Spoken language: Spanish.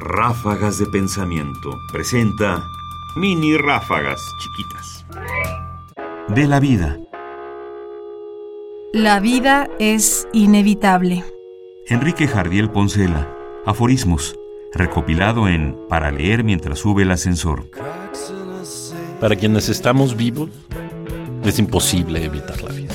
Ráfagas de Pensamiento presenta mini ráfagas chiquitas. De la vida. La vida es inevitable. Enrique Jardiel Poncela. Aforismos. Recopilado en Para leer mientras sube el ascensor. Para quienes estamos vivos, es imposible evitar la vida.